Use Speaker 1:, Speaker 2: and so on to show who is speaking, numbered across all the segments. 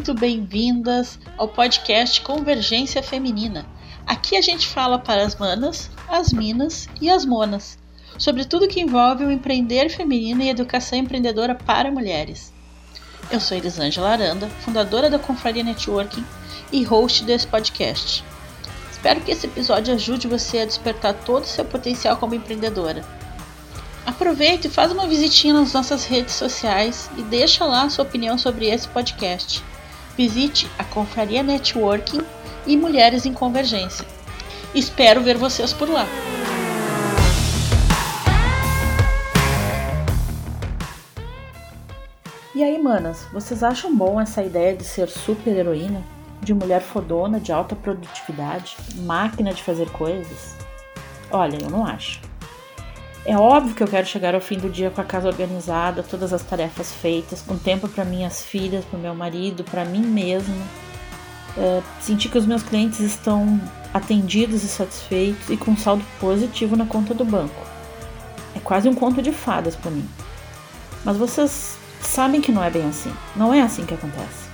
Speaker 1: muito bem-vindas ao podcast Convergência Feminina. Aqui a gente fala para as manas, as minas e as monas sobre tudo que envolve o empreender feminino e educação empreendedora para mulheres. Eu sou Elisângela Aranda, fundadora da Confraria Networking e host desse podcast. Espero que esse episódio ajude você a despertar todo o seu potencial como empreendedora Aproveita e faz uma visitinha nas nossas redes sociais e deixa lá sua opinião sobre esse podcast. Visite a Confraria Networking e Mulheres em Convergência. Espero ver vocês por lá. E aí, manas, vocês acham bom essa ideia de ser super heroína? De mulher fodona, de alta produtividade, máquina de fazer coisas? Olha, eu não acho. É óbvio que eu quero chegar ao fim do dia com a casa organizada, todas as tarefas feitas, com tempo para minhas filhas, para meu marido, para mim mesma. É, sentir que os meus clientes estão atendidos e satisfeitos e com saldo positivo na conta do banco. É quase um conto de fadas para mim. Mas vocês sabem que não é bem assim. Não é assim que acontece.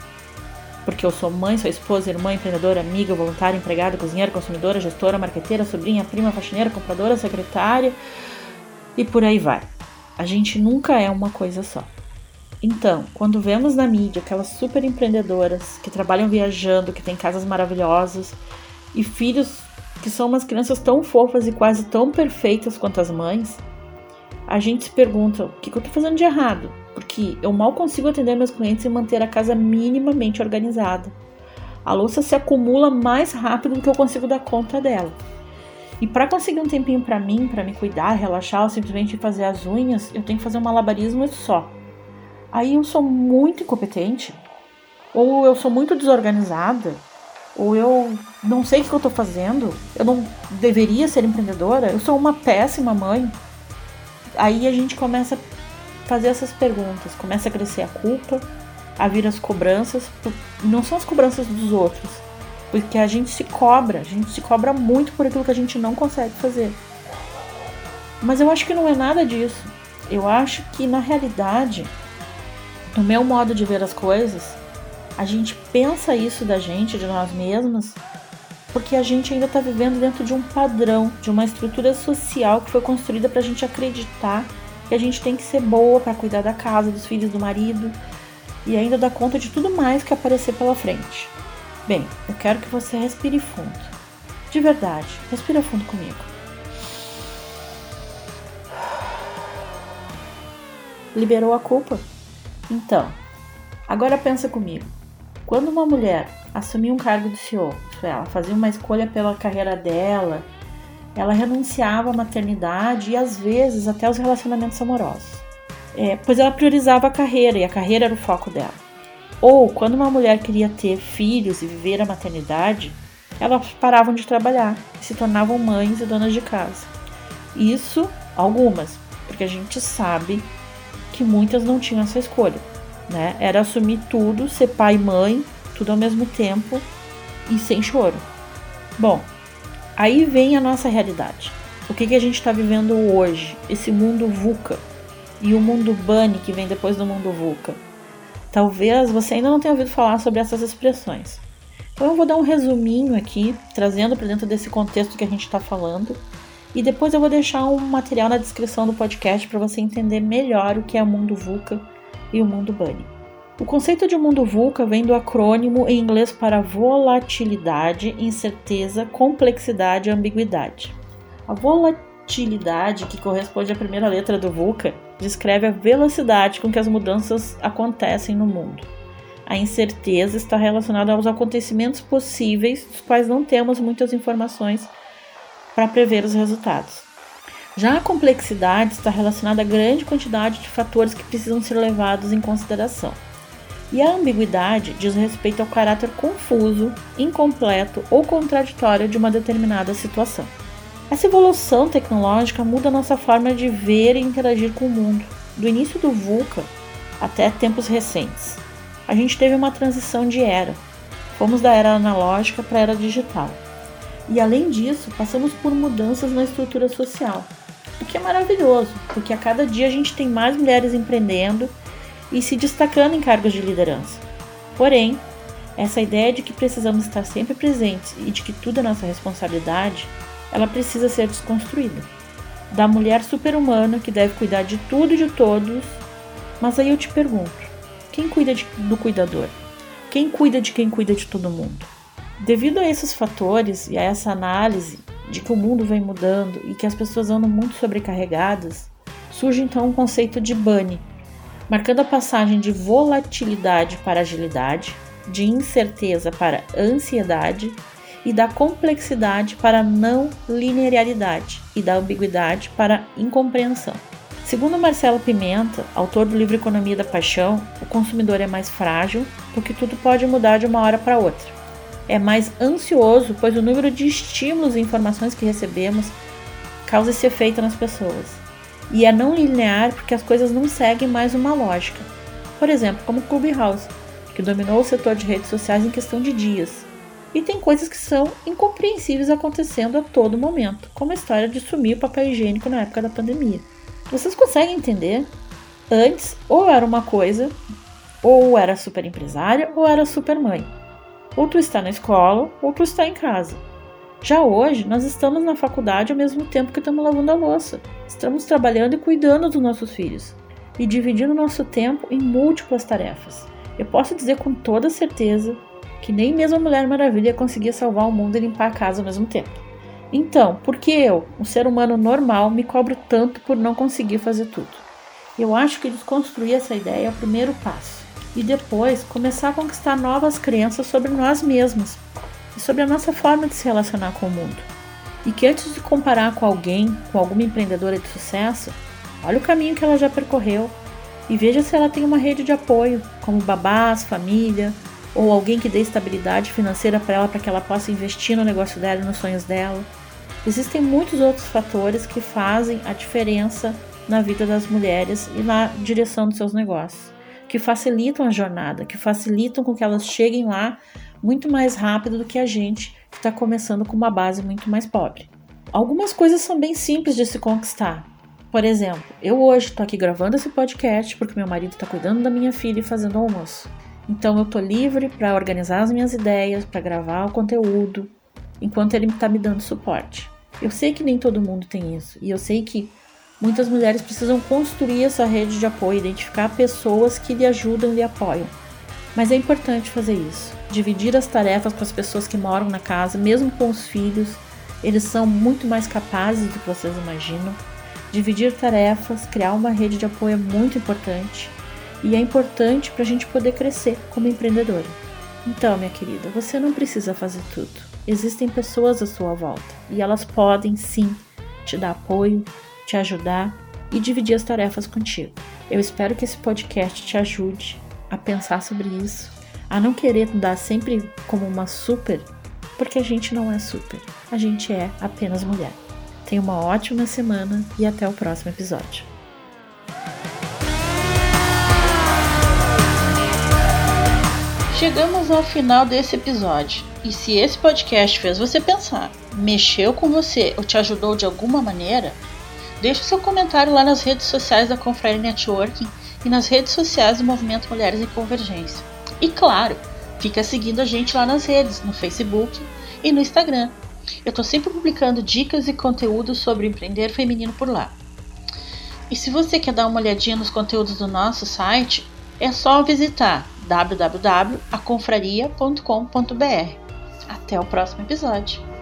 Speaker 1: Porque eu sou mãe, sou esposa, irmã, empreendedora, amiga, voluntária, empregada, cozinheira, consumidora, gestora, marqueteira, sobrinha, prima, faxineira, compradora, secretária, e por aí vai. A gente nunca é uma coisa só. Então, quando vemos na mídia aquelas super empreendedoras que trabalham viajando, que têm casas maravilhosas e filhos que são umas crianças tão fofas e quase tão perfeitas quanto as mães, a gente se pergunta o que, eu tô fazendo de errado, porque eu mal consigo atender meus clientes e manter a casa minimamente organizada. A louça se acumula mais rápido do que eu consigo dar conta dela. E para conseguir um tempinho para mim, para me cuidar, relaxar ou simplesmente fazer as unhas, eu tenho que fazer um malabarismo só. Aí eu sou muito incompetente, ou eu sou muito desorganizada, ou eu não sei o que eu tô fazendo, eu não deveria ser empreendedora, eu sou uma péssima mãe. Aí a gente começa a fazer essas perguntas, começa a crescer a culpa, a vir as cobranças, não são as cobranças dos outros, porque a gente se cobra, a gente se cobra muito por aquilo que a gente não consegue fazer. Mas eu acho que não é nada disso. Eu acho que na realidade, no meu modo de ver as coisas, a gente pensa isso da gente, de nós mesmas, porque a gente ainda está vivendo dentro de um padrão, de uma estrutura social que foi construída para a gente acreditar que a gente tem que ser boa para cuidar da casa, dos filhos, do marido e ainda dar conta de tudo mais que aparecer pela frente. Bem, eu quero que você respire fundo. De verdade, respira fundo comigo. Liberou a culpa? Então, agora pensa comigo. Quando uma mulher assumia um cargo de CEO, ela fazia uma escolha pela carreira dela, ela renunciava à maternidade e às vezes até os relacionamentos amorosos. É, pois ela priorizava a carreira e a carreira era o foco dela. Ou, quando uma mulher queria ter filhos e viver a maternidade, elas paravam de trabalhar se tornavam mães e donas de casa. Isso, algumas, porque a gente sabe que muitas não tinham essa escolha, né? Era assumir tudo, ser pai e mãe, tudo ao mesmo tempo e sem choro. Bom, aí vem a nossa realidade. O que, que a gente está vivendo hoje? Esse mundo VUCA e o mundo BUNNY que vem depois do mundo VUCA. Talvez você ainda não tenha ouvido falar sobre essas expressões. Então eu vou dar um resuminho aqui, trazendo para dentro desse contexto que a gente está falando, e depois eu vou deixar um material na descrição do podcast para você entender melhor o que é o mundo VUCA e o mundo BUNNY. O conceito de mundo VUCA vem do acrônimo em inglês para volatilidade, incerteza, complexidade e ambiguidade. A volatilidade, que corresponde à primeira letra do VUCA, descreve a velocidade com que as mudanças acontecem no mundo. A incerteza está relacionada aos acontecimentos possíveis, dos quais não temos muitas informações para prever os resultados. Já a complexidade está relacionada à grande quantidade de fatores que precisam ser levados em consideração. E a ambiguidade diz respeito ao caráter confuso, incompleto ou contraditório de uma determinada situação. Essa evolução tecnológica muda nossa forma de ver e interagir com o mundo, do início do VUCA até tempos recentes. A gente teve uma transição de era. Fomos da era analógica para a era digital. E além disso, passamos por mudanças na estrutura social, o que é maravilhoso, porque a cada dia a gente tem mais mulheres empreendendo e se destacando em cargos de liderança. Porém, Essa ideia de que precisamos estar sempre presentes e de que tudo é nossa responsabilidade, ela precisa ser desconstruída. Da mulher super-humana que deve cuidar de tudo e de todos. Mas aí eu te pergunto: quem cuida de, do cuidador? Quem cuida de quem cuida de todo mundo? Devido a esses fatores e a essa análise de que o mundo vem mudando e que as pessoas andam muito sobrecarregadas, surge então o conceito de bunny, marcando a passagem de volatilidade para agilidade, de incerteza para ansiedade e da complexidade para não linearidade e da ambiguidade para incompreensão. Segundo Marcelo Pimenta, autor do livro Economia da Paixão, o consumidor é mais frágil porque tudo pode mudar de uma hora para outra. É mais ansioso, pois o número de estímulos e informações que recebemos causa esse efeito nas pessoas. E é não linear porque as coisas não seguem mais uma lógica. Por exemplo, como o Clubhouse, que dominou o setor de redes sociais em questão de dias. E tem coisas que são incompreensíveis acontecendo a todo momento, como a história de sumir o papel higiênico na época da pandemia. Vocês conseguem entender? Antes, ou era uma coisa, ou era super empresária, ou era super mãe. Ou tu está na escola, ou tu está em casa. Já hoje, nós estamos na faculdade ao mesmo tempo que estamos lavando a louça. Estamos trabalhando e cuidando dos nossos filhos e dividindo nosso tempo em múltiplas tarefas. Eu posso dizer com toda certeza que nem mesmo a Mulher Maravilha conseguia salvar o mundo e limpar a casa ao mesmo tempo. Então, por que eu, um ser humano normal, me cobro tanto por não conseguir fazer tudo? Eu acho que desconstruir essa ideia é o primeiro passo e depois começar a conquistar novas crenças sobre nós mesmos e sobre a nossa forma de se relacionar com o mundo. E que antes de comparar com alguém, com alguma empreendedora de sucesso, olha o caminho que ela já percorreu e veja se ela tem uma rede de apoio, como babás, família, ou alguém que dê estabilidade financeira para ela para que ela possa investir no negócio dela e nos sonhos dela. Existem muitos outros fatores que fazem a diferença na vida das mulheres e na direção dos seus negócios, que facilitam a jornada, que facilitam com que elas cheguem lá muito mais rápido do que a gente que está começando com uma base muito mais pobre. Algumas coisas são bem simples de se conquistar, por exemplo, eu hoje estou aqui gravando esse podcast porque meu marido está cuidando da minha filha e fazendo almoço. Então eu tô livre para organizar as minhas ideias, para gravar o conteúdo, enquanto ele está me dando suporte. Eu sei que nem todo mundo tem isso e eu sei que muitas mulheres precisam construir essa rede de apoio, identificar pessoas que lhe ajudam e lhe apoiam. Mas é importante fazer isso, dividir as tarefas com as pessoas que moram na casa, mesmo com os filhos. Eles são muito mais capazes do que vocês imaginam. Dividir tarefas, criar uma rede de apoio é muito importante e é importante para a gente poder crescer como empreendedora. Então, minha querida, você não precisa fazer tudo. Existem pessoas à sua volta e elas podem sim te dar apoio, te ajudar e dividir as tarefas contigo. Eu espero que esse podcast te ajude a pensar sobre isso, a não querer dar sempre como uma super, porque a gente não é super, a gente é apenas mulher. Tenha uma ótima semana e até o próximo episódio. Chegamos ao final desse episódio. E se esse podcast fez você pensar, mexeu com você ou te ajudou de alguma maneira, deixe seu comentário lá nas redes sociais da Confraria Networking e nas redes sociais do Movimento Mulheres em Convergência. E claro, fica seguindo a gente lá nas redes, no Facebook e no Instagram. Eu estou sempre publicando dicas e conteúdos sobre empreender feminino por lá. E se você quer dar uma olhadinha nos conteúdos do nosso site, é só visitar www.aconfraria.com.br. Até o próximo episódio.